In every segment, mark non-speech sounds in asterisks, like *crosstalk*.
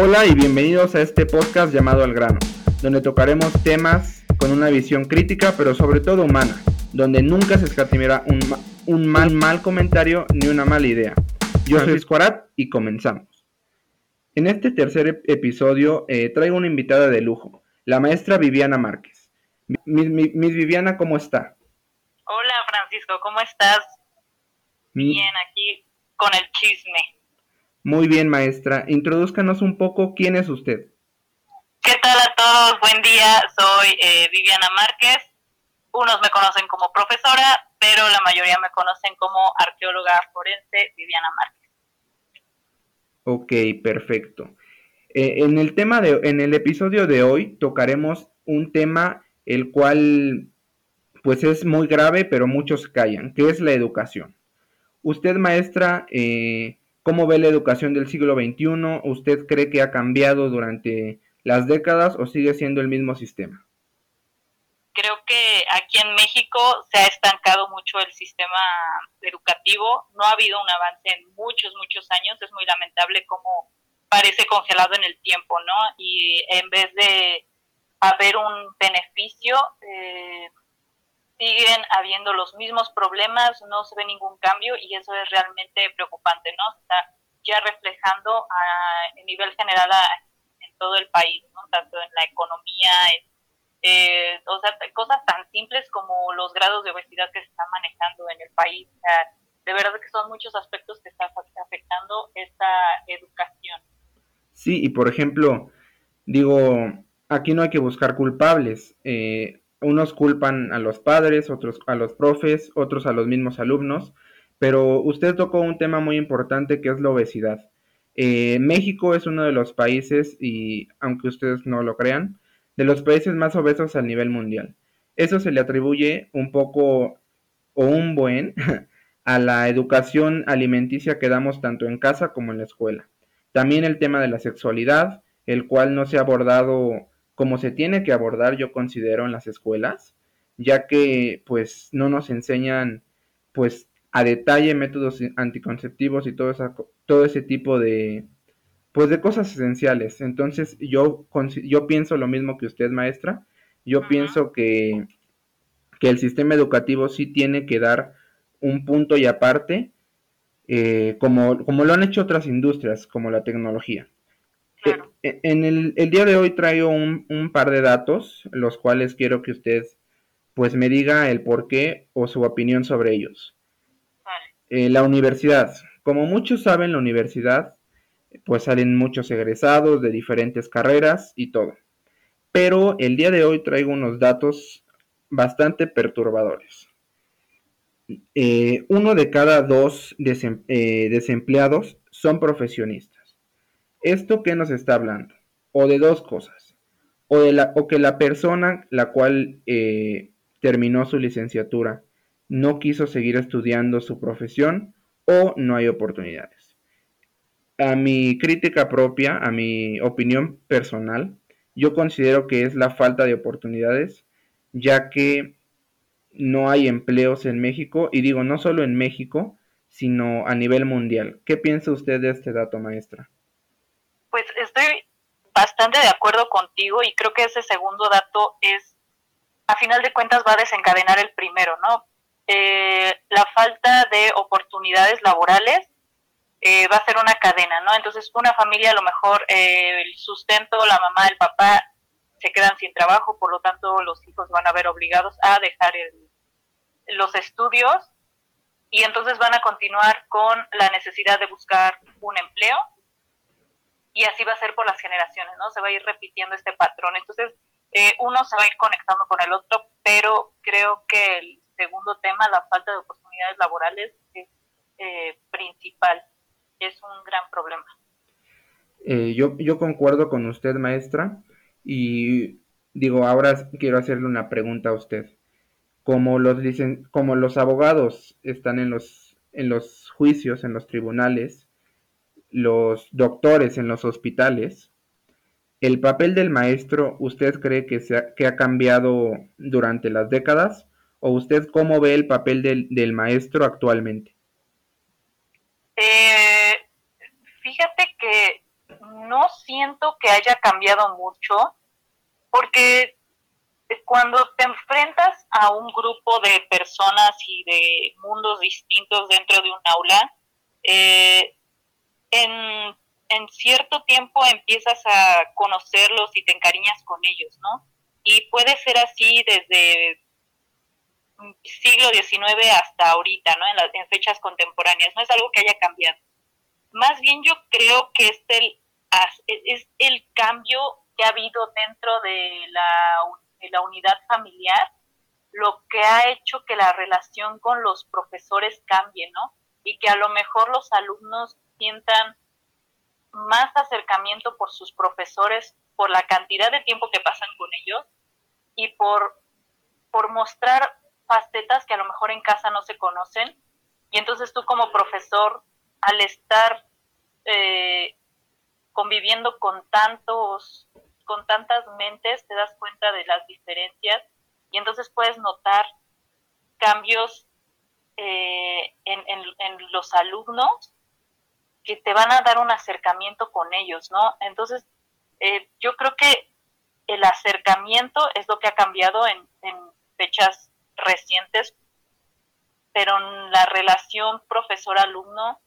Hola y bienvenidos a este podcast llamado Al grano, donde tocaremos temas con una visión crítica pero sobre todo humana, donde nunca se escatimará un, un mal, mal comentario ni una mala idea. Yo soy Squarat y comenzamos. En este tercer episodio eh, traigo una invitada de lujo, la maestra Viviana Márquez. Miss, Viviana, ¿cómo está? Hola Francisco, ¿cómo estás? Bien, aquí con el chisme. Muy bien, maestra. Introduzcanos un poco quién es usted. ¿Qué tal a todos? Buen día. Soy eh, Viviana Márquez. Unos me conocen como profesora, pero la mayoría me conocen como arqueóloga forense Viviana Márquez. Ok, perfecto. Eh, en el tema de, en el episodio de hoy tocaremos un tema el cual pues es muy grave, pero muchos callan, que es la educación. Usted, maestra, eh, ¿Cómo ve la educación del siglo XXI? ¿Usted cree que ha cambiado durante las décadas o sigue siendo el mismo sistema? Creo que aquí en México se ha estancado mucho el sistema educativo. No ha habido un avance en muchos, muchos años. Es muy lamentable cómo parece congelado en el tiempo, ¿no? Y en vez de haber un beneficio, eh, siguen habiendo los mismos problemas, no se ve ningún cambio y eso es realmente preocupante, ¿no? Está ya reflejando a, nivel general en todo el país, ¿no? Tanto en la economía, en, eh, o sea, cosas tan simples como los grados de obesidad que se están manejando en el país. O sea, de verdad que son muchos aspectos que están afectando esta educación. Sí, y por ejemplo, digo, aquí no hay que buscar culpables. Eh, unos culpan a los padres, otros a los profes, otros a los mismos alumnos, pero usted tocó un tema muy importante que es la obesidad. Eh, México es uno de los países, y aunque ustedes no lo crean, de los países más obesos a nivel mundial. Eso se le atribuye un poco o un buen *laughs* a la educación alimenticia que damos tanto en casa como en la escuela. También el tema de la sexualidad, el cual no se ha abordado como se tiene que abordar, yo considero, en las escuelas, ya que pues no nos enseñan pues a detalle métodos anticonceptivos y todo, todo ese tipo de pues de cosas esenciales. Entonces yo, yo pienso lo mismo que usted, maestra. Yo pienso que, que, el sistema educativo sí tiene que dar un punto y aparte, eh, como, como lo han hecho otras industrias, como la tecnología. Eh, en el, día de hoy traigo un, par de datos, los cuales quiero que usted pues me diga el por qué o su opinión sobre ellos. Eh, la universidad. Como muchos saben, la universidad pues salen muchos egresados de diferentes carreras y todo. Pero el día de hoy traigo unos datos bastante perturbadores. Eh, uno de cada dos desempleados son profesionistas. ¿Esto qué nos está hablando? O de dos cosas. O, de la, o que la persona la cual eh, terminó su licenciatura no quiso seguir estudiando su profesión o no hay oportunidades. A mi crítica propia, a mi opinión personal, yo considero que es la falta de oportunidades, ya que no hay empleos en México, y digo no solo en México, sino a nivel mundial. ¿Qué piensa usted de este dato, maestra? Pues estoy bastante de acuerdo contigo y creo que ese segundo dato es, a final de cuentas, va a desencadenar el primero, ¿no? Eh, la falta de oportunidades laborales eh, va a ser una cadena, ¿no? Entonces, una familia, a lo mejor, eh, el sustento, la mamá, el papá, se quedan sin trabajo, por lo tanto, los hijos van a ver obligados a dejar los estudios y entonces van a continuar con la necesidad de buscar un empleo y así va a ser por las generaciones, ¿no? Se va a ir repitiendo este patrón. Entonces, eh, uno se va a ir conectando con el otro, pero creo que el segundo tema, la falta de oportunidades laborales, es eh, principal, es un gran problema. Eh, yo, yo concuerdo con usted, maestra, y digo, ahora quiero hacerle una pregunta a usted. Como los, dicen, como los abogados están en los, en los juicios, en los tribunales, los doctores en los hospitales, ¿el papel del maestro usted cree que, se ha, que ha cambiado durante las décadas? ¿O usted cómo ve el papel del, maestro actualmente? Eh, fíjate que no siento que haya cambiado mucho, porque cuando te enfrentas a un grupo de personas y de mundos distintos dentro de un aula, eh, en, cierto tiempo empiezas a conocerlos y te encariñas con ellos, ¿no? Y puede ser así desde siglo XIX hasta ahorita, ¿no? En, las, en fechas contemporáneas, no es algo que haya cambiado. Más bien yo creo que es el, es el cambio que ha habido dentro de la, de la unidad familiar lo que ha hecho que la relación con los profesores cambie, ¿no? Y que a lo mejor los alumnos sientan más acercamiento por sus profesores, por la cantidad de tiempo que pasan con ellos y por, por mostrar facetas que a lo mejor en casa no se conocen. Y entonces tú como profesor, al estar eh, conviviendo con tantos, con tantas mentes, te das cuenta de las diferencias y entonces puedes notar cambios eh, en, en, los alumnos que te van a dar un acercamiento con ellos, ¿no? Entonces, eh, yo creo que el acercamiento es lo que ha cambiado en, fechas recientes, pero la relación profesor-alumno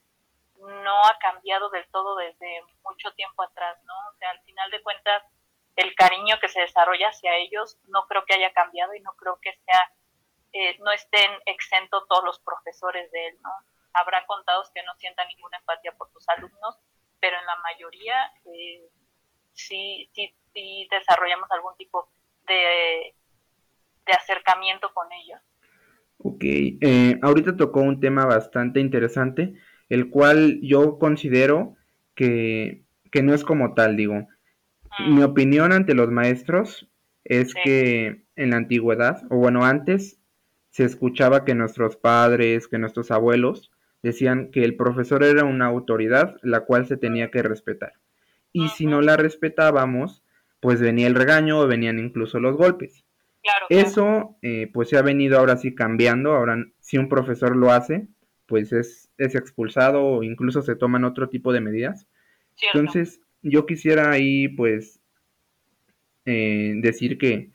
no ha cambiado del todo desde mucho tiempo atrás, ¿no? O sea, al final de cuentas, el cariño que se desarrolla hacia ellos no creo que haya cambiado y no creo que sea, eh, no estén exentos todos los profesores de él, ¿no? Habrá contados que no sientan ninguna empatía por sus alumnos, pero en la mayoría eh, sí, sí si desarrollamos algún tipo de, de acercamiento con ellos. Ok, eh, ahorita tocó un tema bastante interesante, el cual yo considero que, que no es como tal, digo. Mm. Mi opinión ante los maestros es que en la antigüedad, o bueno, antes se escuchaba que nuestros padres, que nuestros abuelos decían que el profesor era una autoridad la cual se tenía que respetar. Y si no la respetábamos, pues venía el regaño o venían incluso los golpes. Eso eh, pues se ha venido ahora sí cambiando, ahora si un profesor lo hace, pues es, es expulsado o incluso se toman otro tipo de medidas. Entonces yo quisiera ahí pues eh, decir que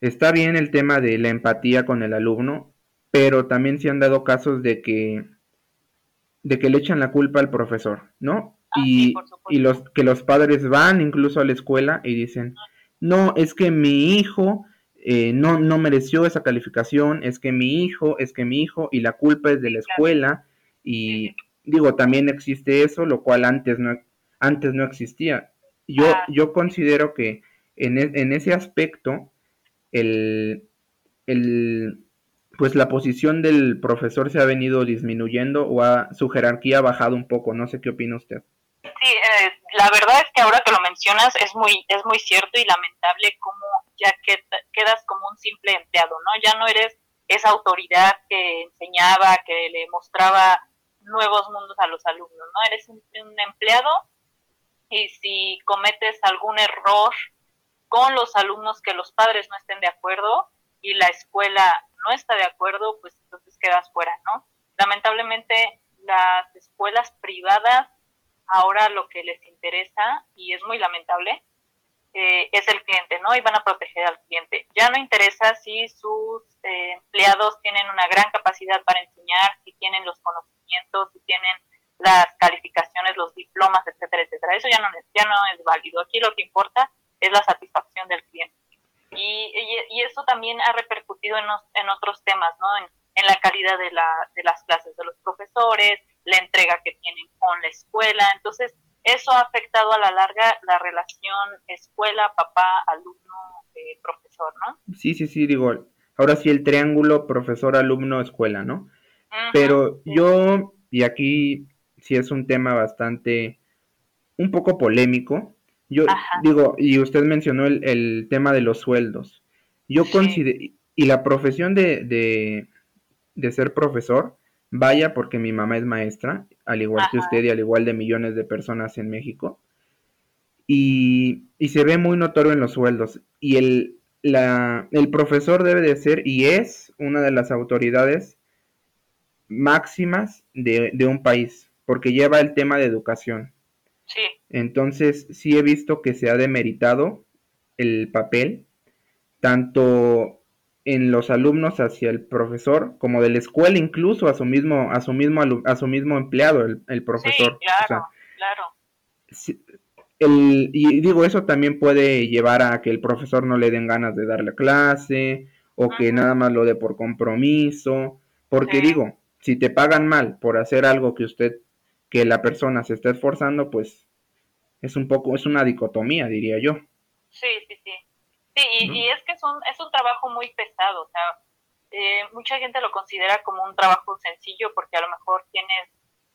está bien el tema de la empatía con el alumno, pero también se han dado casos de que de que le echan la culpa al profesor, ¿no? Ah, y, y, los que los padres van incluso a la escuela y dicen, no, es que mi hijo eh, no, no mereció esa calificación, es que mi hijo, es que mi hijo, y la culpa es de la escuela, y digo, también existe eso, lo cual antes no, antes no existía. Yo, ah. yo considero que en, e, en ese aspecto, el, el, pues la posición del profesor se ha venido disminuyendo o a, su jerarquía ha bajado un poco. No sé qué opina usted. Sí, eh, la verdad es que ahora que lo mencionas es muy es muy cierto y lamentable cómo ya quedas como un simple empleado, ¿no? Ya no eres esa autoridad que enseñaba, que le mostraba nuevos mundos a los alumnos, ¿no? Eres un, empleado y si cometes algún error con los alumnos que los padres no estén de acuerdo y la escuela no está de acuerdo, pues entonces quedas fuera, ¿no? Lamentablemente las escuelas privadas ahora lo que les interesa, y es muy lamentable, eh, es el cliente, ¿no? Y van a proteger al cliente. Ya no interesa si sus eh, empleados tienen una gran capacidad para enseñar, si tienen los conocimientos, si tienen las calificaciones, los diplomas, etcétera, etcétera. Eso ya no, ya no es válido. Aquí lo que importa es la satisfacción del cliente. Y, y, eso también ha repercutido en, en otros temas, ¿no? En, en la calidad de, la, de las clases de los profesores, la entrega que tienen con la escuela. Entonces, eso ha afectado a la larga la relación escuela, papá, alumno, eh, profesor, ¿no? Sí, sí, sí, digo, ahora sí el triángulo profesor, alumno, escuela, ¿no? Pero yo, y aquí sí es un tema bastante, un poco polémico, yo digo, y usted mencionó el, el, tema de los sueldos. Yo considero, y la profesión de, de, de ser profesor, Vaya porque mi mamá es maestra, al igual que usted y al igual de millones de personas en México. Y, se ve muy notorio en los sueldos. Y el, la, el profesor debe de ser y es una de las autoridades máximas de, un país, porque lleva el tema de educación. Sí. Entonces, sí he visto que se ha demeritado el papel, tanto en los alumnos hacia el profesor, como de la escuela incluso a su mismo, a su mismo, a su mismo empleado, el, profesor. Sí, claro, claro. el, y digo, eso también puede llevar a que el profesor no le den ganas de darle clase, o que nada más lo dé por compromiso, porque digo, si te pagan mal por hacer algo que usted, que la persona se está esforzando, pues es un poco, es una dicotomía, diría yo. Sí, sí, sí. Sí, y, es que es un, es un trabajo muy pesado, o sea, eh, mucha gente lo considera como un trabajo sencillo porque a lo mejor tienes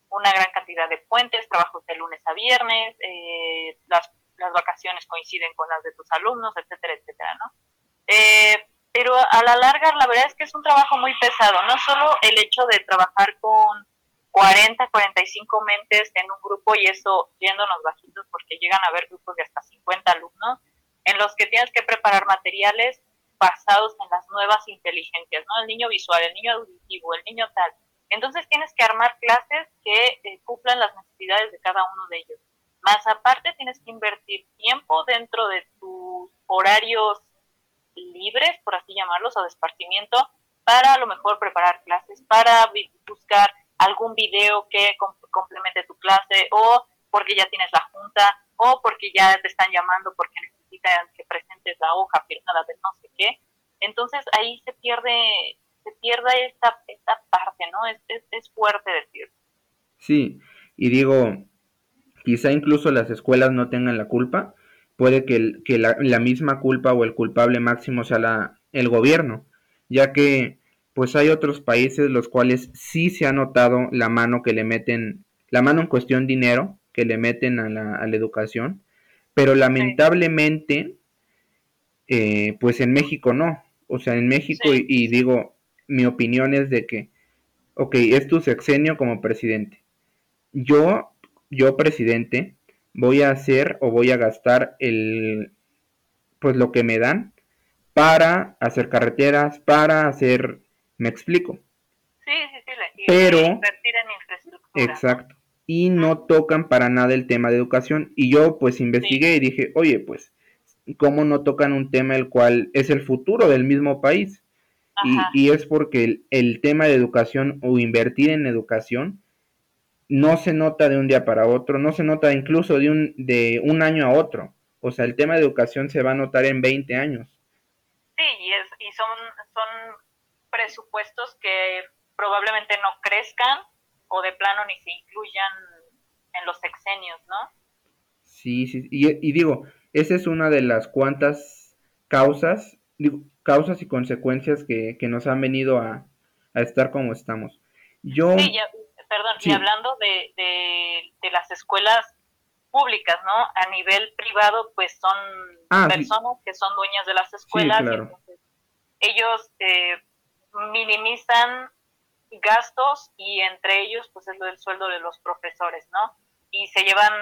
una gran cantidad de puentes, trabajos de lunes a viernes, eh, las, las vacaciones coinciden con las de tus alumnos, etcétera, etcétera, ¿no? Eh, pero a la larga la verdad es que es un trabajo muy pesado, no solo el hecho de trabajar con 40, 45 mentes en un grupo y eso yéndonos bajitos porque llegan a haber grupos de hasta 50 alumnos en los que tienes que preparar materiales basados en las nuevas inteligencias, ¿no? El niño visual, el niño auditivo, el niño tal. Entonces tienes que armar clases que eh, cumplan las necesidades de cada uno de ellos. Más aparte tienes que invertir tiempo dentro de tus horarios libres, por así llamarlos, o de esparcimiento, para a lo mejor preparar clases, para video que complemente tu clase, o porque ya tienes la junta, o porque ya te están llamando porque necesitan que presentes la hoja firmada de no sé qué. Entonces ahí se pierde, se pierde esta, esta parte, ¿no? Es, es, fuerte decir. Sí, y digo, quizá incluso las escuelas no tengan la culpa, puede que, que la, la, misma culpa o el culpable máximo sea la, el gobierno, ya que pues hay otros países los cuales sí se ha notado la mano que le meten, la mano en cuestión dinero que le meten a la, a la educación, pero lamentablemente, eh, pues en México no, o sea, en México, y, y digo, mi opinión es de que, ok, es tu sexenio como presidente. Yo, yo presidente, voy a hacer o voy a gastar el pues lo que me dan para hacer carreteras, para hacer, me explico. Sí, sí, sí, pero invertir en infraestructura. Exacto. Y no tocan para nada el tema de educación. Y yo pues investigué y dije, oye, pues, ¿cómo no tocan un tema el cual es el futuro del mismo país? Y, y, es porque el, el, tema de educación o invertir en educación no se nota de un día para otro, no se nota incluso de un, de un año a otro. O sea, el tema de educación se va a notar en 20 años. Sí, y, es, y son, son presupuestos que probablemente no crezcan o de plano ni se incluyan en los sexenios, ¿no? Sí, sí, y, y digo, esa es una de las cuantas causas, digo, causas y consecuencias que, que nos han venido a, a estar como estamos. Yo... Sí, ya perdón, y hablando de, de, las escuelas públicas, ¿no? A nivel privado, pues son ah, personas que son dueñas de las escuelas. ellos eh, minimizan gastos y entre ellos, pues es lo del sueldo de los profesores, ¿no? Y se llevan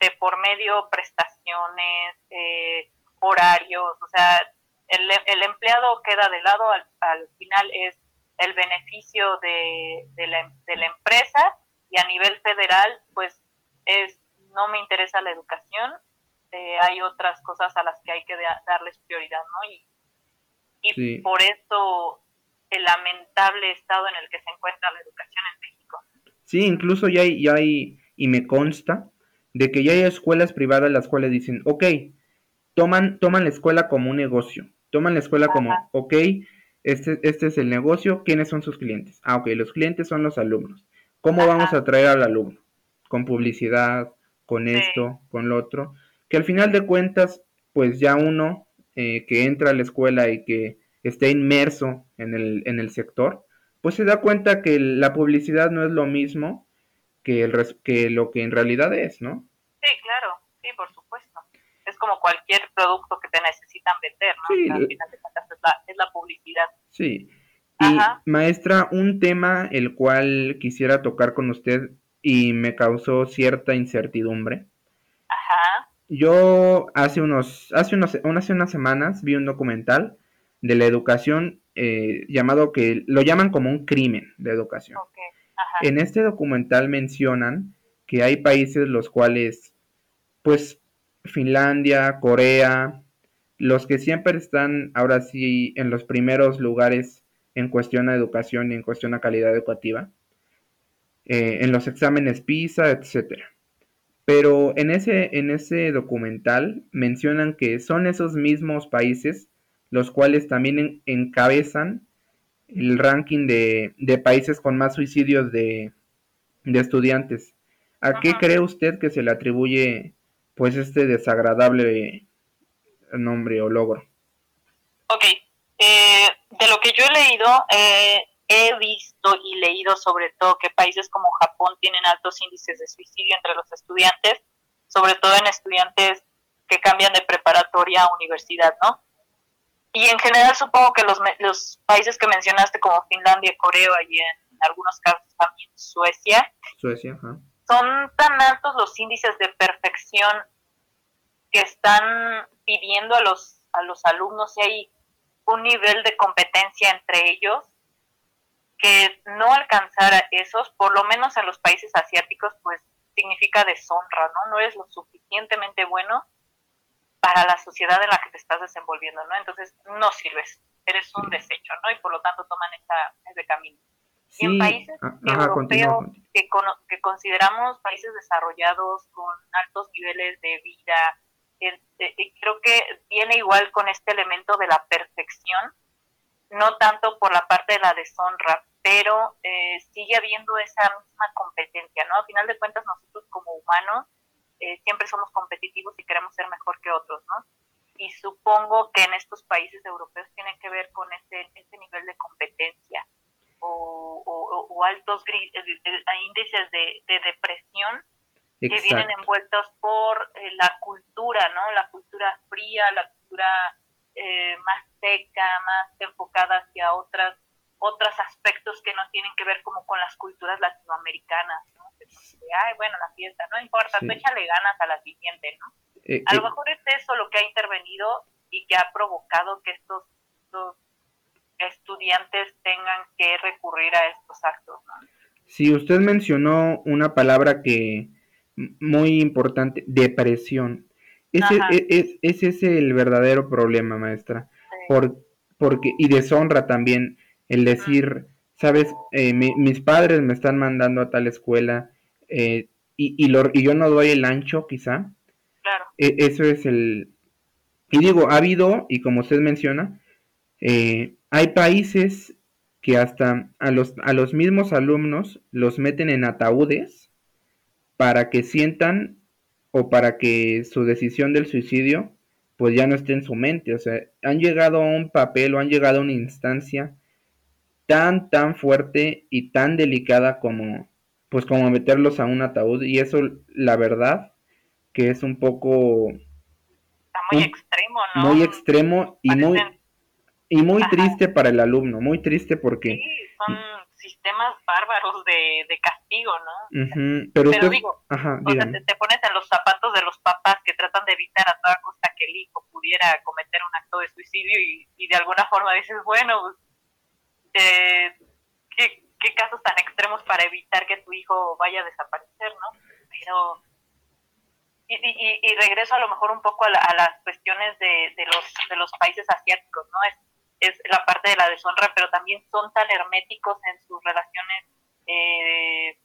de por medio prestaciones, eh, horarios, o sea, el, el empleado queda de lado, al, al final es el beneficio de, de, la, de la empresa y a nivel federal, pues es no me interesa la educación, eh, hay otras cosas a las que hay que darles prioridad, ¿no? Y, y por eso el lamentable estado en el que se encuentra la educación en México. Sí, incluso ya hay, ya hay, y me consta, de que ya hay escuelas privadas las cuales dicen, ok, toman, toman la escuela como un negocio, toman la escuela como, ok, este, este es el negocio, ¿quiénes son sus clientes? Ah, ok, los clientes son los alumnos. ¿Cómo vamos a atraer al alumno? Con publicidad, con esto, con lo otro. Que al final de cuentas, pues ya uno eh, que entra a la escuela y que esté inmerso en el, en el sector, pues se da cuenta que la publicidad no es lo mismo que, el, que lo que en realidad es, ¿no? Sí, claro, sí, por supuesto. Es como cualquier producto que te necesitan vender, ¿no? Sí, al final de cuentas es la, publicidad. Sí. Y maestra, un tema el cual quisiera tocar con usted y me causó cierta incertidumbre. Ajá. Yo hace unos, hace unos, hace unas semanas vi un documental de la educación eh, llamado que lo llaman como un crimen de educación. Ajá. En este documental mencionan que hay países los cuales pues Finlandia, Corea, los que siempre están ahora sí en los primeros lugares en cuestión a educación y en cuestión a calidad educativa, eh, en los exámenes PISA, etcétera. Pero en ese, en ese documental mencionan que son esos mismos países los cuales también encabezan el ranking de, países con más suicidios de, estudiantes. ¿A qué cree usted que se le atribuye pues este desagradable nombre o logro? Ok, eh, de lo que yo he leído, eh, he visto y leído sobre todo que países como Japón tienen altos índices de suicidio entre los estudiantes, sobre todo en estudiantes que cambian de preparatoria a universidad, ¿no? Y en general supongo que los, los países que mencionaste como Finlandia, Corea y en algunos casos también Suecia, Suecia son tan altos los índices de perfección que están pidiendo a los, a los alumnos y hay un nivel de competencia entre ellos que no alcanzar a esos, por lo menos en los países asiáticos, pues significa deshonra, ¿no? No eres lo suficientemente bueno para la sociedad en la que te estás desenvolviendo, ¿no? Entonces no sirves, eres un desecho, ¿no? Y por lo tanto toman esa, ese camino. Y en países ah, europeos que, que consideramos países desarrollados con altos niveles de vida, creo que viene igual con este elemento de la perfección, no tanto por la parte de la deshonra, pero eh, sigue habiendo esa misma competencia, ¿no? A final de cuentas nosotros como humanos eh, siempre somos competitivos y queremos ser mejor que otros, ¿no? Y supongo que en estos países europeos tiene que ver con ese, ese nivel de competencia o, o, altos eh, índices de, de depresión que vienen envueltos por eh, la cultura, ¿no? La cultura fría, la cultura eh, más seca, más enfocada hacia otras otros aspectos que no tienen que ver como con las culturas latinoamericanas, Ay, bueno, la fiesta, no importa, tú échale ganas a la siguiente, ¿no? Eh, a lo mejor es eso lo que ha intervenido y que ha provocado que estos, estos estudiantes tengan que recurrir a estos actos, ¿no? Sí, usted mencionó una palabra que muy importante, depresión. Ese, e, es, ese es el verdadero problema, maestra. Por, porque, y deshonra también el decir, sabes, eh, mis padres me están mandando a tal escuela eh, y, y, lo, y yo no doy el ancho, quizá. Claro. E, eso es el... Y digo, ha habido, y como usted menciona, eh, hay países que hasta a los, a los mismos alumnos los meten en ataúdes para que sientan o para que su decisión del suicidio pues ya no esté en su mente. O sea, han llegado a un papel o han llegado a una instancia tan, tan fuerte y tan delicada como, pues como meterlos a un ataúd. Y eso, la verdad, que es un poco... Está muy extremo, ¿no? Muy extremo y muy... Y muy triste para el alumno, muy triste porque... Sí, son sistemas bárbaros de, de castigo, ¿no? Pero, digo, o sea, te, pones en los zapatos de los papás que tratan de evitar a toda costa que el hijo pudiera cometer un acto de suicidio y, y de alguna forma dices, bueno, pues, eh, ¿qué, ¿qué, casos tan extremos para evitar que tu hijo vaya a desaparecer, ¿no? Pero... Y, y, y regreso a lo mejor un poco a, a las cuestiones de, de, los, de los países asiáticos, ¿no? Es, es la parte de la deshonra, pero también son tan herméticos en sus relaciones eh,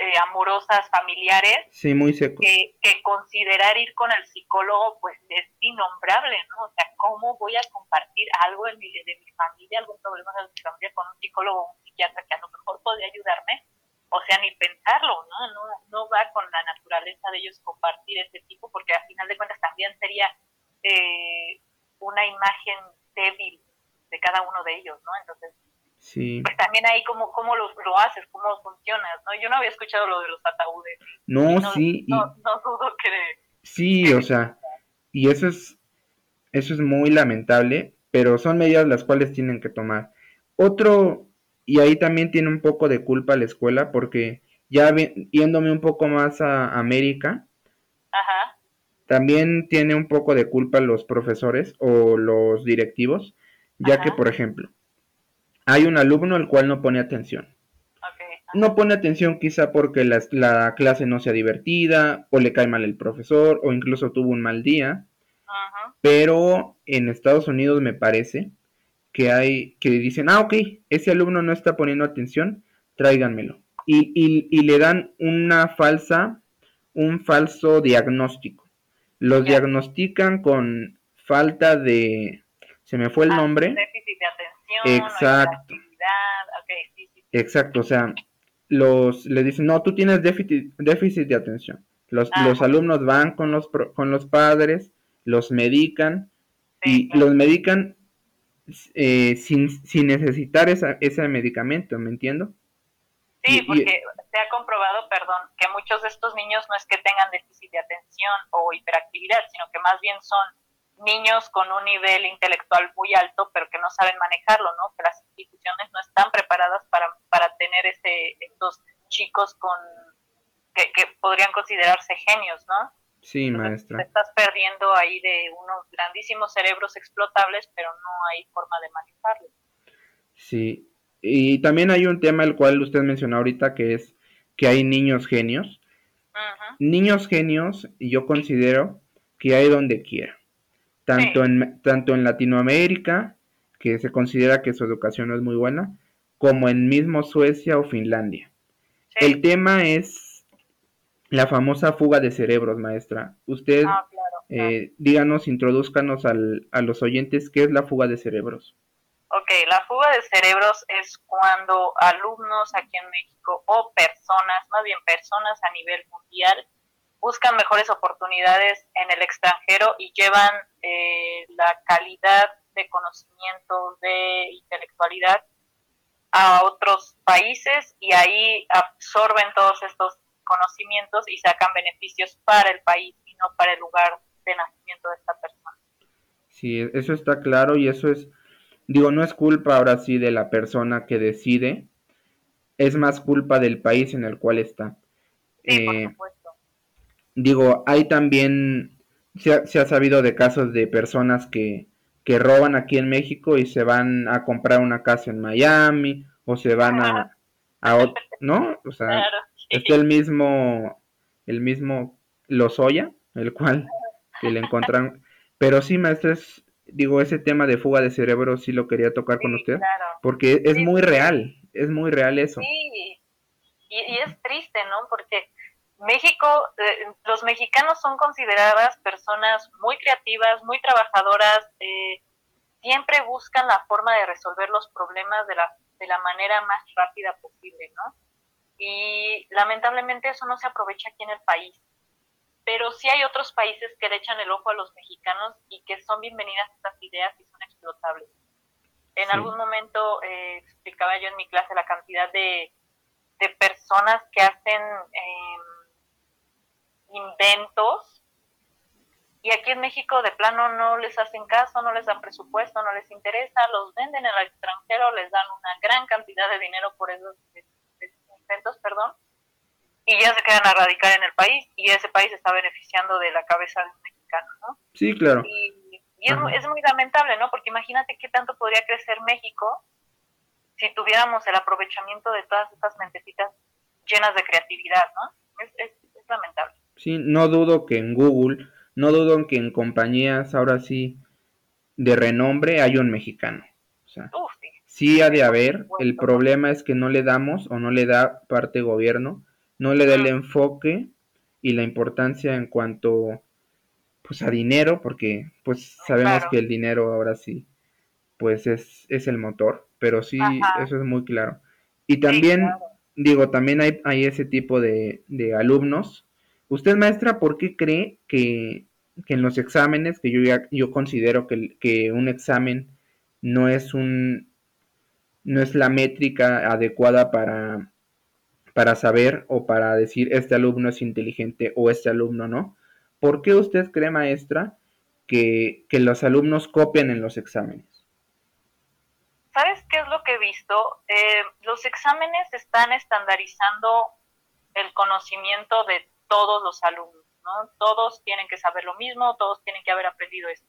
eh, amorosas, familiares, sí, muy que, que, considerar ir con el psicólogo pues es innombrable, ¿no? O sea, ¿cómo voy a compartir algo de mi, de mi familia, algún problema de mi familia con un psicólogo o un psiquiatra que a lo mejor podría ayudarme? O sea, ni pensarlo, ¿no? No, no va con la naturaleza de ellos compartir ese tipo, porque al final de cuentas también sería eh, una imagen débil de cada uno de ellos, ¿no? Entonces, sí. pues también ahí cómo, cómo lo, lo haces, cómo funcionas, ¿no? Yo no había escuchado lo de los ataúdes. No, sí. No, no dudo que... Sí, o sea, y eso es, eso es muy lamentable, pero son medidas las cuales tienen que tomar. Otro, y ahí también tiene un poco de culpa la escuela, porque ya yéndome un poco más a América, Ajá. También tiene un poco de culpa los profesores o los directivos, ya que, por ejemplo, hay un alumno al cual no pone atención. no pone atención quizá porque la, la, clase no sea divertida o le cae mal el profesor o incluso tuvo un mal día. Pero en Estados Unidos me parece que hay que dicen, ah, ok, ese alumno no está poniendo atención, tráiganmelo. Y, y, y le dan una falsa, un falso diagnóstico. Los diagnostican con falta de, se me fue el ah, nombre. Déficit de atención. Exacto. Exacto, o sea, los le dicen, no, tú tienes déficit, déficit de atención. Los, ah, los alumnos van con los, con los padres, los medican y los medican eh, sin, sin necesitar esa, ese medicamento, ¿me entiendo? Sí, porque se ha comprobado, perdón, que muchos de estos niños no es que tengan déficit de atención o hiperactividad, sino que más bien son niños con un nivel intelectual muy alto, pero que no saben manejarlo, ¿no? Que las instituciones no están preparadas para, para tener este, estos chicos con que, que podrían considerarse genios, ¿no? Sí, maestra. Te estás perdiendo ahí de unos grandísimos cerebros explotables, pero no hay forma de manejarlos. Sí, y también hay un tema el cual usted mencionó ahorita que es que hay niños genios. Niños genios, yo considero que hay donde quiera. Tanto, en, tanto en Latinoamérica, que se considera que su educación no es muy buena, como en mismo Suecia o Finlandia. El tema es la famosa fuga de cerebros, maestra. Usted, ah, eh, díganos, introduzcanos al, a los oyentes qué es la fuga de cerebros. Ok, la fuga de cerebros es cuando alumnos aquí en México o personas, más bien personas a nivel mundial, buscan mejores oportunidades en el extranjero y llevan eh, la calidad de conocimiento, de intelectualidad a otros países y ahí absorben todos estos conocimientos y sacan beneficios para el país y no para el lugar de nacimiento de esta persona. Sí, eso está claro y eso es Digo, no es culpa ahora sí de la persona que decide, es más culpa del país en el cual está. Sí, por eh, supuesto. Digo, hay también, se ha, se ha, sabido de casos de personas que, que roban aquí en México y se van a comprar una casa en Miami o se van a, a ¿no? O sea, está el mismo, el mismo Lozoya, el cual que le encontraron. *laughs* Pero sí, maestro, es, digo, ese tema de fuga de cerebro sí lo quería tocar con usted, porque es muy real, es muy real eso. Sí, y, es triste, ¿no? Porque México, eh, los mexicanos son consideradas personas muy creativas, muy trabajadoras, eh, siempre buscan la forma de resolver los problemas de la, de la manera más rápida posible, ¿no? Y lamentablemente eso no se aprovecha aquí en el país pero sí hay otros países que le echan el ojo a los mexicanos y que son bienvenidas estas ideas y son explotables. En algún momento eh, explicaba yo en mi clase la cantidad de, de personas que hacen em, inventos y aquí en México de plano no les hacen caso, no les dan presupuesto, no les interesa, los venden en el extranjero, les dan una gran cantidad de dinero por esos inventos, perdón, y ya se quedan a radicar en el país y ese país está beneficiando de la cabeza de un mexicano, ¿no? Sí, claro. Y, es, es, muy lamentable, ¿no? Porque imagínate qué tanto podría crecer México si tuviéramos el aprovechamiento de todas estas mentecitas llenas de creatividad, ¿no? Es, es, lamentable. Sí, no dudo que en Google, no dudo que en compañías ahora sí de renombre hay un mexicano. O sea, sí. sí ha de haber, el problema es que no le damos o no le da parte gobierno no le da el enfoque y la importancia en cuanto pues a dinero, porque pues sabemos que el dinero ahora sí pues es, es el motor, pero sí, eso es muy claro. Y también, digo, también hay, hay ese tipo de, de, alumnos. Usted, maestra, ¿por qué cree que, que en los exámenes, que yo, ya, yo considero que, que un examen no es un no es la métrica adecuada para, para saber o para decir este alumno es inteligente o este alumno no. ¿Por qué usted cree, maestra, que, los alumnos copian en los exámenes? ¿Sabes qué es lo que he visto? Eh, los exámenes están estandarizando el conocimiento de todos los alumnos, ¿no? Todos tienen que saber lo mismo, todos tienen que haber aprendido esto.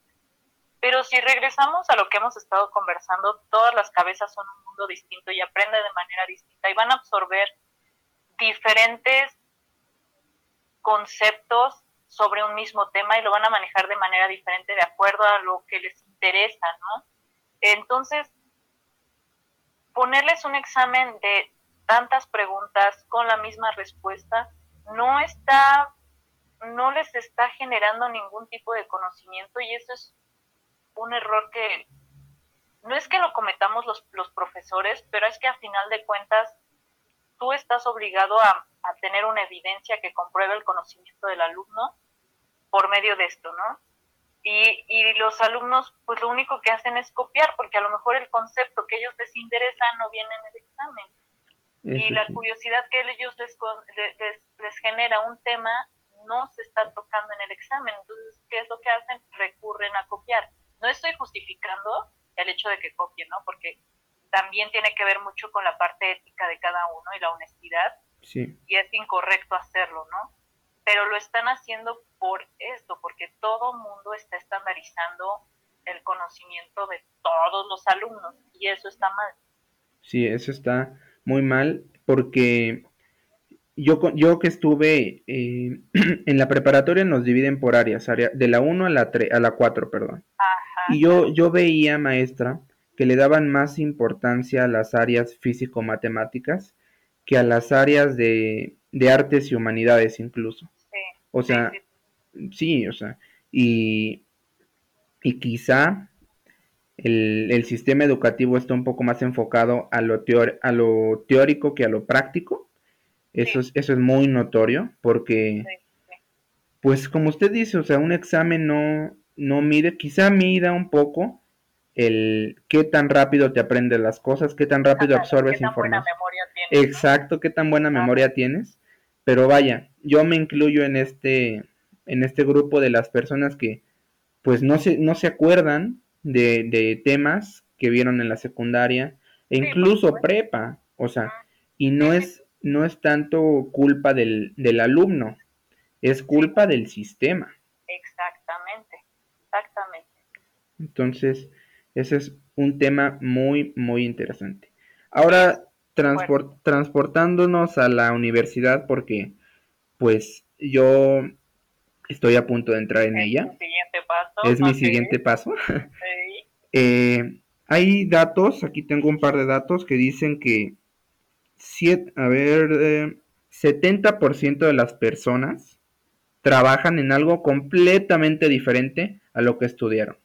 Pero si regresamos a lo que hemos estado conversando, todas las cabezas son un mundo distinto y aprenden de manera distinta y van a absorber diferentes conceptos sobre un mismo tema y lo van a manejar de manera diferente de acuerdo a lo que les interesa, ¿no? Entonces, ponerles un examen de tantas preguntas con la misma respuesta no está no les está generando ningún tipo de conocimiento y eso es un error que no es que lo cometamos los, los profesores, pero es que a final de cuentas tú estás obligado a, a tener una evidencia que compruebe el conocimiento del alumno por medio de esto, ¿no? Y, y, los alumnos, pues lo único que hacen es copiar, porque a lo mejor el concepto que ellos les interesa no viene en el examen. Y la curiosidad que ellos les, les, les, genera un tema no se está tocando en el examen. Entonces, ¿qué es lo que hacen? Recurren a copiar. No estoy justificando el hecho de que copien, ¿no? Porque también tiene que ver mucho con la parte ética de cada uno y la honestidad. Sí. Y es incorrecto hacerlo, ¿no? Pero lo están haciendo por esto, porque todo mundo está estandarizando el conocimiento de todos los alumnos y eso está mal. Sí, eso está muy mal porque yo, yo que estuve eh, *clears throat* en la preparatoria nos dividen por áreas, área, de la 1 a la, 3, a la 4, perdón. Ajá. Y yo, yo veía, maestra, que le daban más importancia a las áreas físico-matemáticas que a las áreas de, de artes y humanidades incluso. Sí, o sea, sí, sí, o sea, y, y quizá el, el, sistema educativo está un poco más enfocado a lo, teor, a lo teórico que a lo práctico. Eso, Sí. es, eso es muy notorio porque, sí, sí. pues como usted dice, o sea, un examen no, no mide, quizá mida un poco el qué tan rápido te aprendes las cosas, qué tan rápido Ajá, absorbes ¿Qué tan buena información. memoria tienes? Exacto, qué tan buena memoria tienes. Pero vaya, yo me incluyo en este, en este grupo de las personas que pues no se, no se acuerdan de, de temas que vieron en la secundaria e incluso prepa. O sea, y no es, no es tanto culpa del, del alumno, es culpa del sistema. Exactamente, exactamente. Entonces, ese es un tema muy, muy interesante. Ahora, transport, transportándonos a la universidad, porque pues yo estoy a punto de entrar en ella, siguiente paso. es mi siguiente paso. sí. *laughs* Eh, hay datos, aquí tengo un par de datos que dicen que, siete, a ver, eh, 70% de las personas trabajan en algo completamente diferente a lo que estudiaron.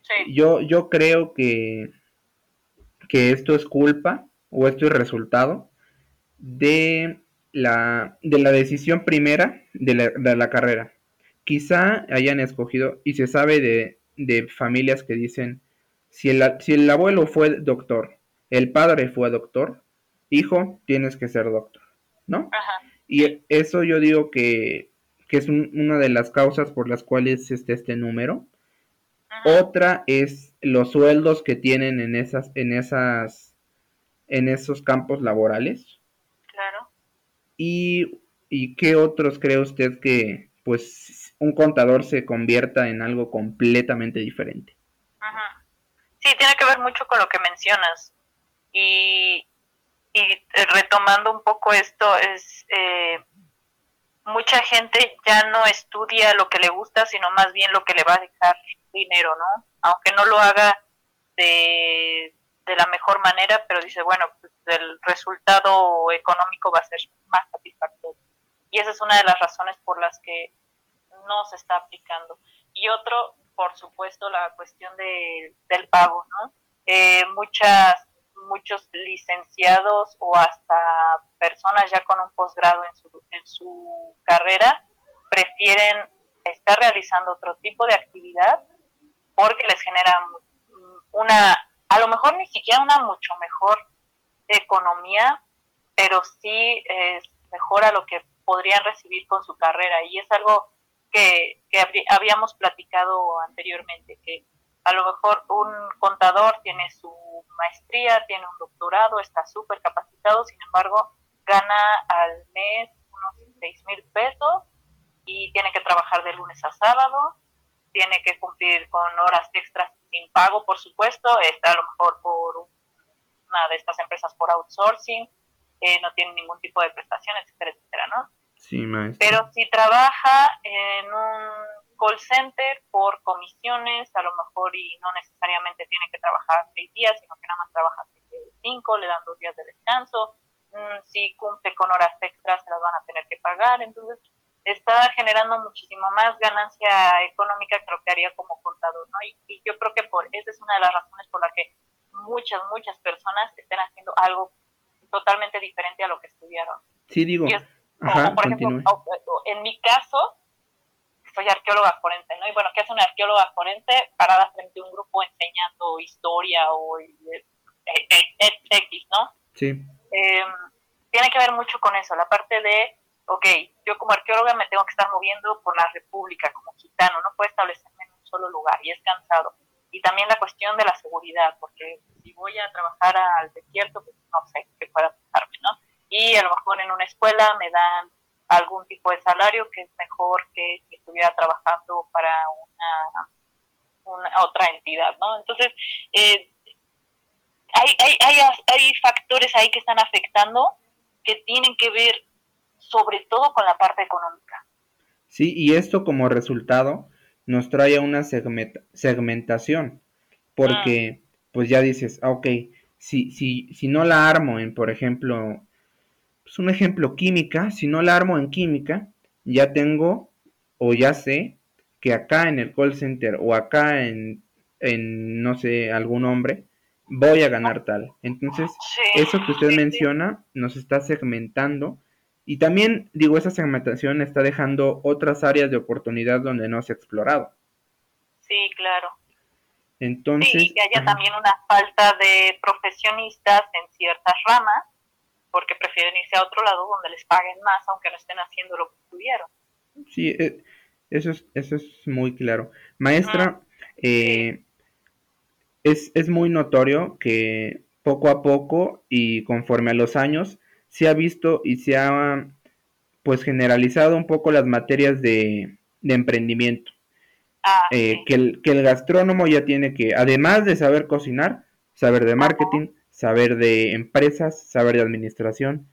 Sí, Yo, yo creo que, que esto es culpa o esto es resultado de la, de la decisión primera de la, de la carrera. Quizá hayan escogido, y se sabe de, de familias que dicen, si el, si el abuelo fue doctor, el padre fue doctor, hijo, tienes que ser doctor, ¿no? ajá, Y eso yo digo que, que es un- una de las causas por las cuales está este número. ajá. Otra es los sueldos que tienen en esas, en esas, en esos campos laborales. claro. Y, y qué otros cree usted que, pues, un contador se convierta en algo completamente diferente. Sí, tiene que ver mucho con lo que mencionas. Y, y eh, retomando un poco esto, es eh, mucha gente ya no estudia lo que le gusta, sino más bien lo que le va a dejar dinero, ¿no? Aunque no lo haga de, de la mejor manera, pero dice, bueno, pues el resultado económico va a ser más satisfactorio. Y esa es una de las razones por las que no se está aplicando. Y otro, por supuesto, la cuestión de, del pago, ¿no? Eh, muchas, muchos licenciados o hasta personas ya con un posgrado en su, en su carrera prefieren estar realizando otro tipo de actividad porque les genera una, a lo mejor ni siquiera una mucho mejor economía, pero sí es mejor a lo que podrían recibir con su carrera. Y es algo que, habíamos platicado anteriormente, que a lo mejor un contador tiene su maestría, tiene un doctorado, está súper capacitado, sin embargo, gana al mes unos seis mil pesos y tiene que trabajar de lunes a sábado, tiene que cumplir con horas extras sin pago, por supuesto, está a lo mejor por una de estas empresas por outsourcing, eh, no tiene ningún tipo de prestación, etcétera, etcétera, ¿no? Sí. Pero si trabaja en un call center por comisiones, a lo mejor y no necesariamente tiene que trabajar seis días, sino que nada más trabaja cinco, le dan dos días de descanso, mm, si cumple con horas extras se las van a tener que pagar, entonces está generando muchísimo más ganancia económica que lo que haría como contador, ¿no? Y, y yo creo que por esa es una de las razones por la que muchas, muchas personas estén haciendo algo totalmente diferente a lo que estudiaron. Sí, digo. Ajá, por ejemplo, en mi caso, soy arqueóloga forense, ¿no? Y bueno, ¿qué hace una arqueóloga forense parada frente a un grupo enseñando historia o eh, eh, eh, X, ¿no? Sí. Em, tiene que ver mucho con eso, la parte de, ok, yo como arqueóloga me tengo que estar moviendo por la república como gitano, no puedo establecerme en un solo lugar y es cansado. Y también la cuestión de la seguridad, porque si voy a trabajar al desierto, pues no sé qué pueda pasarme, ¿no? Y a lo mejor en una escuela me dan algún tipo de salario que es mejor que si estuviera trabajando para una, una otra entidad, ¿no? Entonces, eh, hay, hay, hay, hay factores ahí que están afectando que tienen que ver sobre todo con la parte económica. Sí, y esto como resultado nos trae a una segmentación, porque ah. pues ya dices, ah, ok, si, si, si no la armo en, por ejemplo, pues un ejemplo, química, si no la armo en química, ya tengo o ya sé que acá en el call center o acá en, en no sé, algún hombre, voy a ganar tal. Entonces, eso que usted menciona nos está segmentando y también, digo, esa segmentación está dejando otras áreas de oportunidad donde no se ha explorado. Sí, claro. Entonces, sí, y que haya también una falta de profesionistas en ciertas ramas porque prefieren irse a otro lado donde les paguen más aunque no estén haciendo lo que tuvieron. Sí, eh, eso, es, eso es muy claro. Maestra, eh, es, es muy notorio que poco a poco y conforme a los años se ha visto y se ha pues generalizado un poco las materias de, emprendimiento. Ah, eh, que, el, que el gastrónomo ya tiene que, además de saber cocinar, saber de marketing, saber de empresas, saber de administración,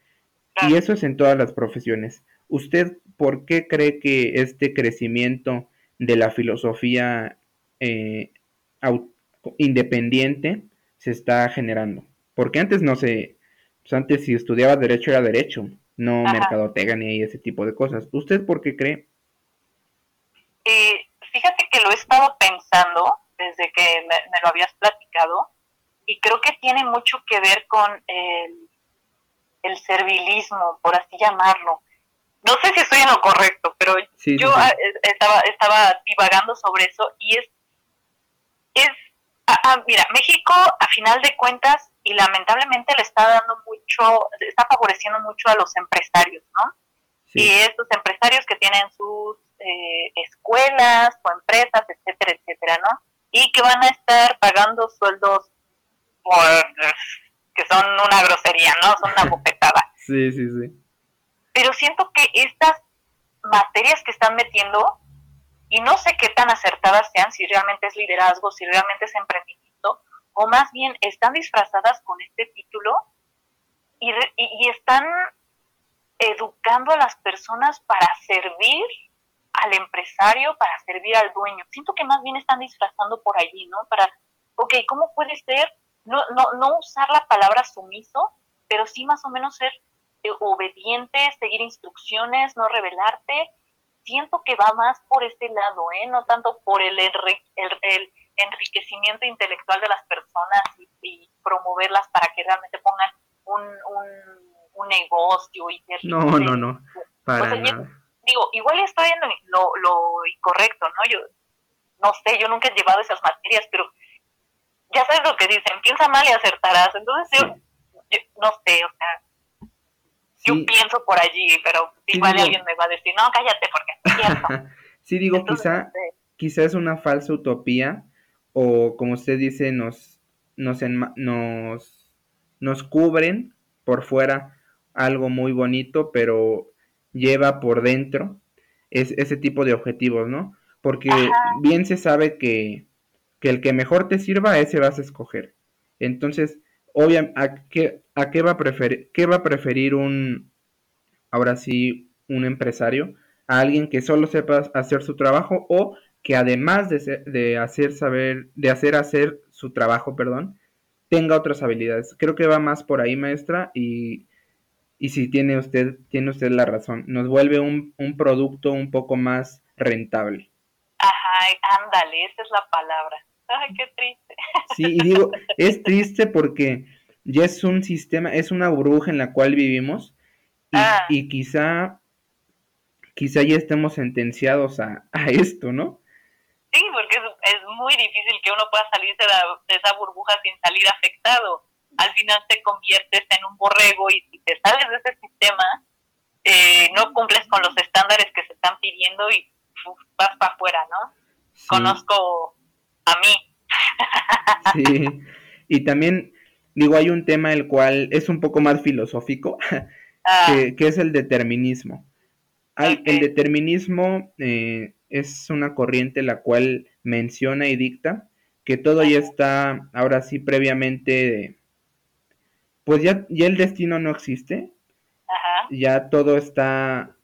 y eso es en todas las profesiones. ¿Usted por qué cree que este crecimiento de la filosofía eh, independiente se está generando? Porque antes no se, pues antes si estudiaba derecho era derecho, no mercadotega ni ese tipo de cosas. ¿Usted por qué cree? Eh, fíjate que lo he estado pensando desde que me lo habías platicado y creo que tiene mucho que ver con el, el servilismo, por así llamarlo. No sé si estoy en lo correcto, pero yo ah, estaba estaba divagando sobre eso y es es ah, ah, mira, México a final de cuentas y lamentablemente le está dando mucho, está favoreciendo mucho a los empresarios, ¿no? Y estos empresarios que tienen sus eh, escuelas o empresas, etcétera, etcétera, ¿no? Y que van a estar pagando sueldos que son una grosería, ¿no? Son una *laughs* bofetada. sí, sí, sí. Pero siento que estas materias que están metiendo, y no sé qué tan acertadas sean, si realmente es liderazgo, si realmente es emprendimiento, o más bien están disfrazadas con este título y, y están educando a las personas para servir al empresario, para servir al dueño. Siento que más bien están disfrazando por allí, ¿no? Para, ok, ¿cómo puede ser no, no, no usar la palabra sumiso, pero sí más o menos ser eh, obediente, seguir instrucciones, no rebelarte. Siento que va más por este lado, ¿eh? no tanto por el, el, enriquecimiento intelectual de las personas y, promoverlas para que realmente pongan un, un, negocio y no, no, no, para digo, igual estoy en lo, lo incorrecto, ¿no? Yo no sé, yo nunca he llevado esas materias, pero ya sabes lo que dicen, piensa mal y acertarás. Entonces yo, no sé, o sea, yo pienso por allí, pero igual alguien me va a decir, no, cállate porque es cierto. *laughs* sí, digo, quizá, quizá es una falsa utopía o como usted dice, nos, nos, nos, nos cubren por fuera algo muy bonito, pero lleva por dentro es, ese tipo de objetivos, ¿no? Porque bien se sabe que que el que mejor te sirva, ese vas a escoger. Entonces, obviamente, ¿a qué, a qué va a preferir, qué va a preferir un, ahora sí, un empresario? A alguien que solo sepa hacer su trabajo o que además de, hacer saber, de hacer hacer su trabajo, perdón, tenga otras habilidades. Creo que va más por ahí, maestra, y, y si tiene usted, tiene usted la razón, nos vuelve un, un producto un poco más rentable. Ajá, ándale, esa es la palabra. Ay, qué triste. Sí, y digo, es triste porque ya es un sistema, es una burbuja en la cual vivimos y, ah. y quizá, quizá ya estemos sentenciados a, a esto, ¿no? Sí, porque es, es, muy difícil que uno pueda salir de, esa burbuja sin salir afectado. Al final te conviertes en un borrego y si te sales de ese sistema, eh, no cumples con los estándares que se están pidiendo y vas para afuera, ¿no? Conozco a mí. sí, y también, digo, hay un tema el cual es un poco más filosófico, ah. que, es el determinismo. Hay, El determinismo eh, es una corriente la cual menciona y dicta que todo ya está, ahora sí, previamente, pues ya, ya el destino no existe, ya todo está,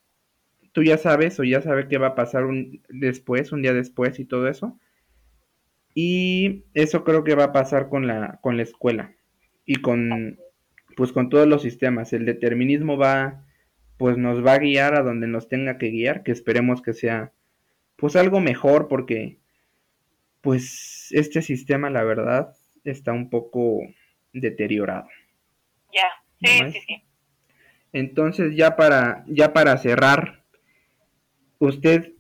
tú ya sabes o ya sabes qué va a pasar un, después, un día después y todo eso. Y eso creo que va a pasar con la, con la escuela y con, pues con todos los sistemas. El determinismo va, pues nos va a guiar a donde nos tenga que guiar, que esperemos que sea pues algo mejor porque pues este sistema la verdad está un poco deteriorado. Ya, sí, sí, sí. Entonces ya para ya para cerrar, ¿usted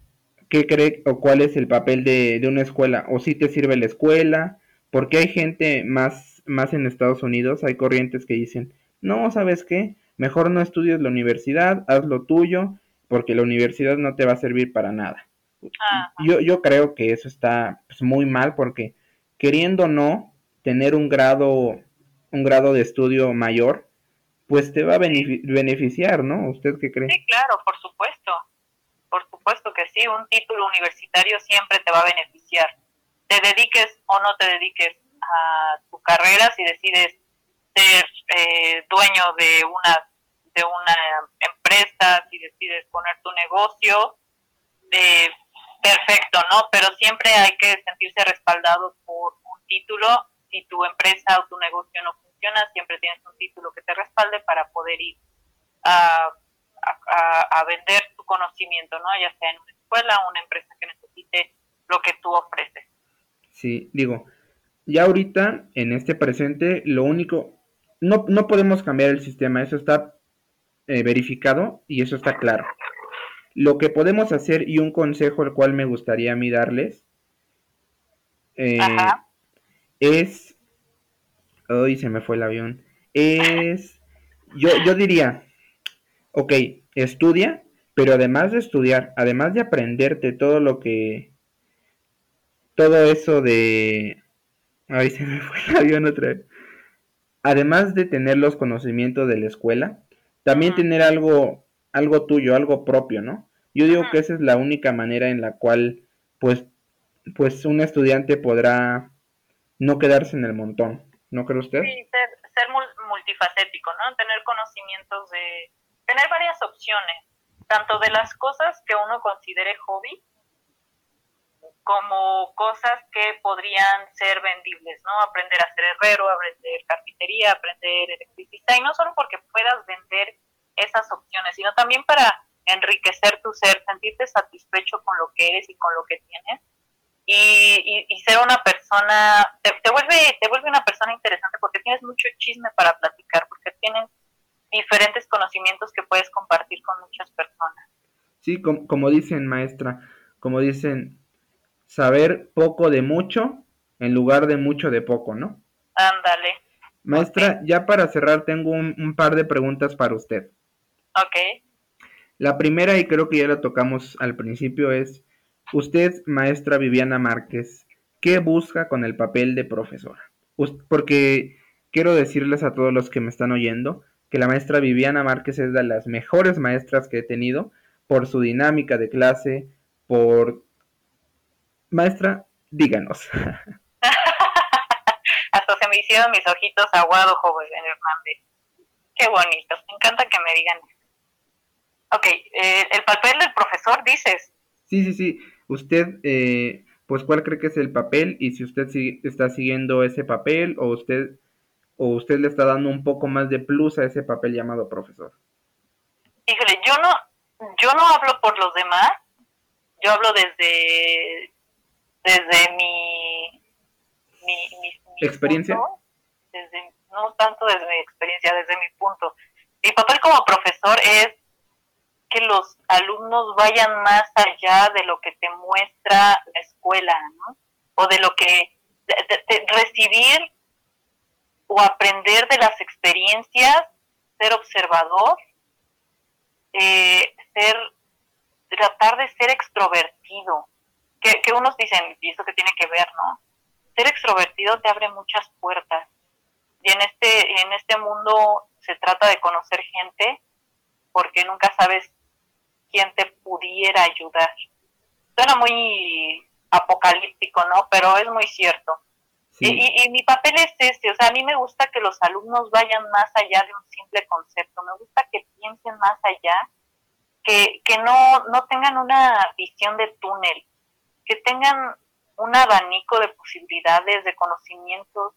qué cree o cuál es el papel de, de una escuela? ¿O si te sirve la escuela? Porque hay gente más, más en Estados Unidos, hay corrientes que dicen, no, ¿sabes qué? Mejor no estudies la universidad, haz lo tuyo, porque la universidad no te va a servir para nada. Yo, yo creo que eso está pues, muy mal porque queriendo o no tener un grado, un grado de estudio mayor, pues te va a beneficiar, ¿no? ¿Usted qué cree? Sí, claro, por supuesto. Supuesto que sí, un título universitario siempre te va a beneficiar. Te dediques o no te dediques a tu carrera, si decides ser eh, dueño de una de una empresa, si decides poner tu negocio, eh, perfecto, ¿no? Pero siempre hay que sentirse respaldado por un título. Si tu empresa o tu negocio no funciona, siempre tienes un título que te respalde para poder ir a, a, vender tu conocimiento, ¿no? Ya sea en una escuela o una empresa que necesite lo que tú ofreces. Sí, digo, ya ahorita, en este presente, lo único, no, no podemos cambiar el sistema, eso está eh, verificado y eso está claro. Lo que podemos hacer y un consejo al cual me gustaría a mí darles eh, es... Hoy se me fue el avión. Es... Yo, yo diría, ok, estudia, pero además de estudiar, además de aprenderte todo lo que... Todo eso de... Ay, *laughs* se me fue el avión otra vez. Además de tener los conocimientos de la escuela, también tener algo, algo tuyo, algo propio, ¿no? Yo digo que esa es la única manera en la cual, pues, pues un estudiante podrá no quedarse en el montón, ¿no cree usted? Sí, ser, multifacético, ¿no? Tener conocimientos de, tener varias opciones, tanto de las cosas que uno considere hobby, como cosas que podrían ser vendibles, ¿no? Aprender a ser herrero, aprender carpintería, aprender electricista, y no solo porque puedas vender esas opciones, sino también para enriquecer tu ser, sentirte satisfecho con lo que eres y con lo que tienes. Y, y, ser una persona, te, vuelve, te vuelve una persona interesante porque tienes mucho chisme para platicar, porque tienes diferentes conocimientos que puedes compartir con muchas personas. Sí, como, dicen maestra, como dicen, saber poco de mucho en lugar de mucho de poco, ¿no? Ándale. Maestra, ya para cerrar tengo un, un, par de preguntas para usted. Ok. La primera, y creo que ya la tocamos al principio, es, usted, maestra Viviana Márquez, ¿qué busca con el papel de profesora? Porque quiero decirles a todos los que me están oyendo que la maestra Viviana Márquez es de las mejores maestras que he tenido por su dinámica de clase, por... Maestra, díganos. *laughs* Hasta se me hicieron mis ojitos aguados, joven Hernández. Qué bonito, me encanta que me digan. Ok, eh, el papel del profesor, dices. Sí, sí, sí. Usted, eh, pues, ¿cuál cree que es el papel? Y si usted está siguiendo ese papel o usted, o usted le está dando un poco más de plus a ese papel llamado profesor. Híjole, yo no, yo no hablo por los demás, yo hablo desde, desde mi, mi, experiencia. desde, no tanto desde mi experiencia, desde mi punto. Mi papel como profesor es que los alumnos vayan más allá de lo que te muestra la escuela, ¿no? O de lo que recibir o aprender de las experiencias, ser observador, eh, ser tratar de ser extrovertido. Que, que unos dicen, y eso que tiene que ver, ¿no? Ser extrovertido te abre muchas puertas. Y en este, en este mundo se trata de conocer gente porque nunca sabes quién te pudiera ayudar. Suena muy apocalíptico, ¿no? Pero es muy cierto. Y, y, mi papel es este, o sea, a mí me gusta que los alumnos vayan más allá de un simple concepto, me gusta que piensen más allá, que, que no, no tengan una visión de túnel, que tengan un abanico de posibilidades, de conocimientos,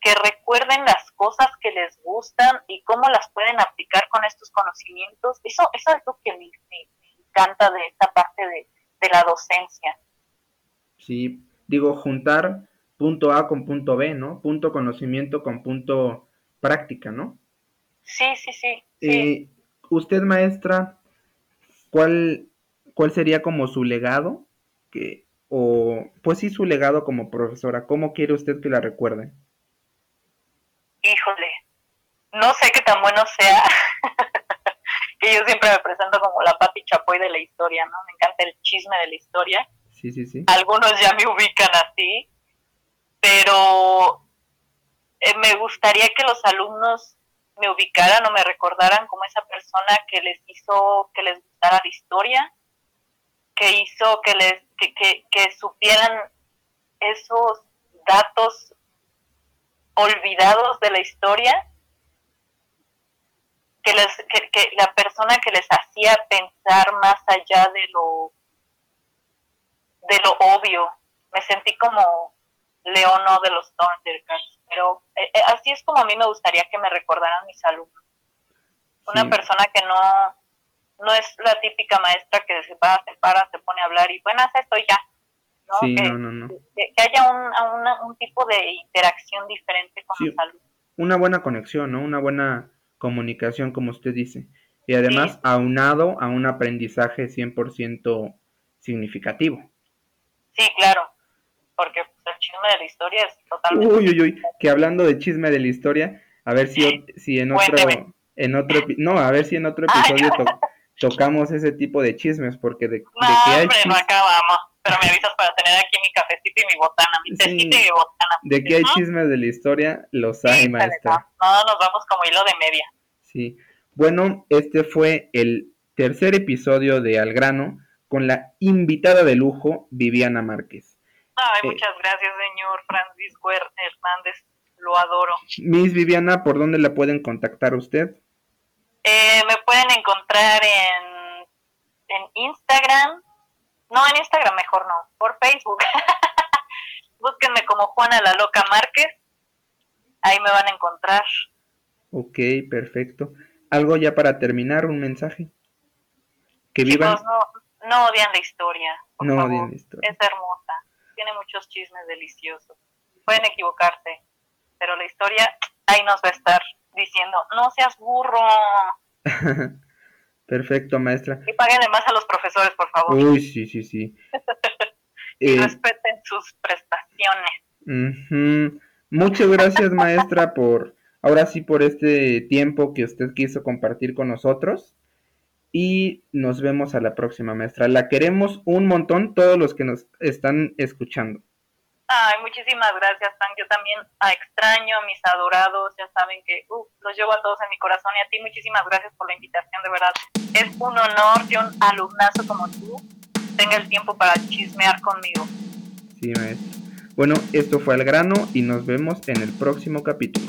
que recuerden las cosas que les gustan y cómo las pueden aplicar con estos conocimientos. Eso, eso es lo que me, encanta de esta parte de, la docencia. Sí, digo, juntar punto A con punto B, ¿no? Punto conocimiento con punto práctica, ¿no? Sí, sí, sí. Eh, usted, maestra, ¿cuál, ¿cuál sería como su legado? Que, o, pues sí, su legado como profesora. ¿Cómo quiere usted que la recuerde? híjole, no sé qué tan bueno sea, *laughs* que yo siempre me presento como la Pati Chapoy de la historia, ¿no? Me encanta el chisme de la historia. Sí, sí, sí. Algunos ya me ubican así, pero eh, me gustaría que los alumnos me ubicaran o me recordaran como esa persona que les hizo que les gustara la historia, que hizo que les que, que, que supieran esos datos olvidados de la historia, que, les, que, la persona que les hacía pensar más allá de lo, de lo obvio. Me sentí como Leono de los Thundercats, pero eh, eh, así es como a mí me gustaría que me recordaran mis alumnos. Una persona que no, no es la típica maestra que se va, se para, se pone a hablar y bueno, hace esto ya que, haya un, tipo de interacción diferente con los alumnos. Una buena conexión, ¿no? Una buena comunicación, como usted dice. Y además aunado a un aprendizaje 100% significativo. Sí, claro, porque chisme de la historia es totalmente... Uy, uy, uy, que hablando de chisme de la historia, a ver si, si en otro... En otro, no, a ver si en otro *laughs* episodio tocamos ese tipo de chismes, porque de, no, que hay hombre, no acabamos pero me avisas para tener aquí mi cafecito y mi botana, mi tecito y mi botana. De que hay chismes de la historia, los hay, maestra. No, nos vamos como hilo de media. Sí. Bueno, este fue el tercer episodio de Al Grano con la invitada de lujo, Viviana Márquez. Ay, eh, muchas gracias, señor Francisco Hernández. Lo adoro. Miss Viviana, ¿por dónde la pueden contactar usted? Eh, me pueden encontrar en, en Instagram, no, en Instagram mejor no, por Facebook. *laughs* Búsquenme como Juana la Loca Márquez. Ahí me van a encontrar. Ok, perfecto. ¿Algo ya para terminar? ¿Un mensaje? Que vivan... no, no odian la historia. no odian la historia. Es hermosa. Tiene muchos chismes deliciosos. Pueden equivocarse, pero la historia ahí nos va a estar diciendo, no seas burro. *laughs* Perfecto, maestra. Y paguen además a los profesores, por favor. Uy, sí, sí, sí. *laughs* y eh, respeten sus prestaciones. Muchas gracias, maestra, por ahora sí por este tiempo que usted quiso compartir con nosotros. Y nos vemos a la próxima, maestra. La queremos un montón todos los que nos están escuchando. Ay, muchísimas gracias, Tan. Yo también a extraño a mis adorados, ya saben que uh, los llevo a todos en mi corazón y a ti muchísimas gracias por la invitación, de verdad. Es un honor que un alumnazo como tú tenga el tiempo para chismear conmigo. Sí, maestro. Bueno, esto fue al grano y nos vemos en el próximo capítulo.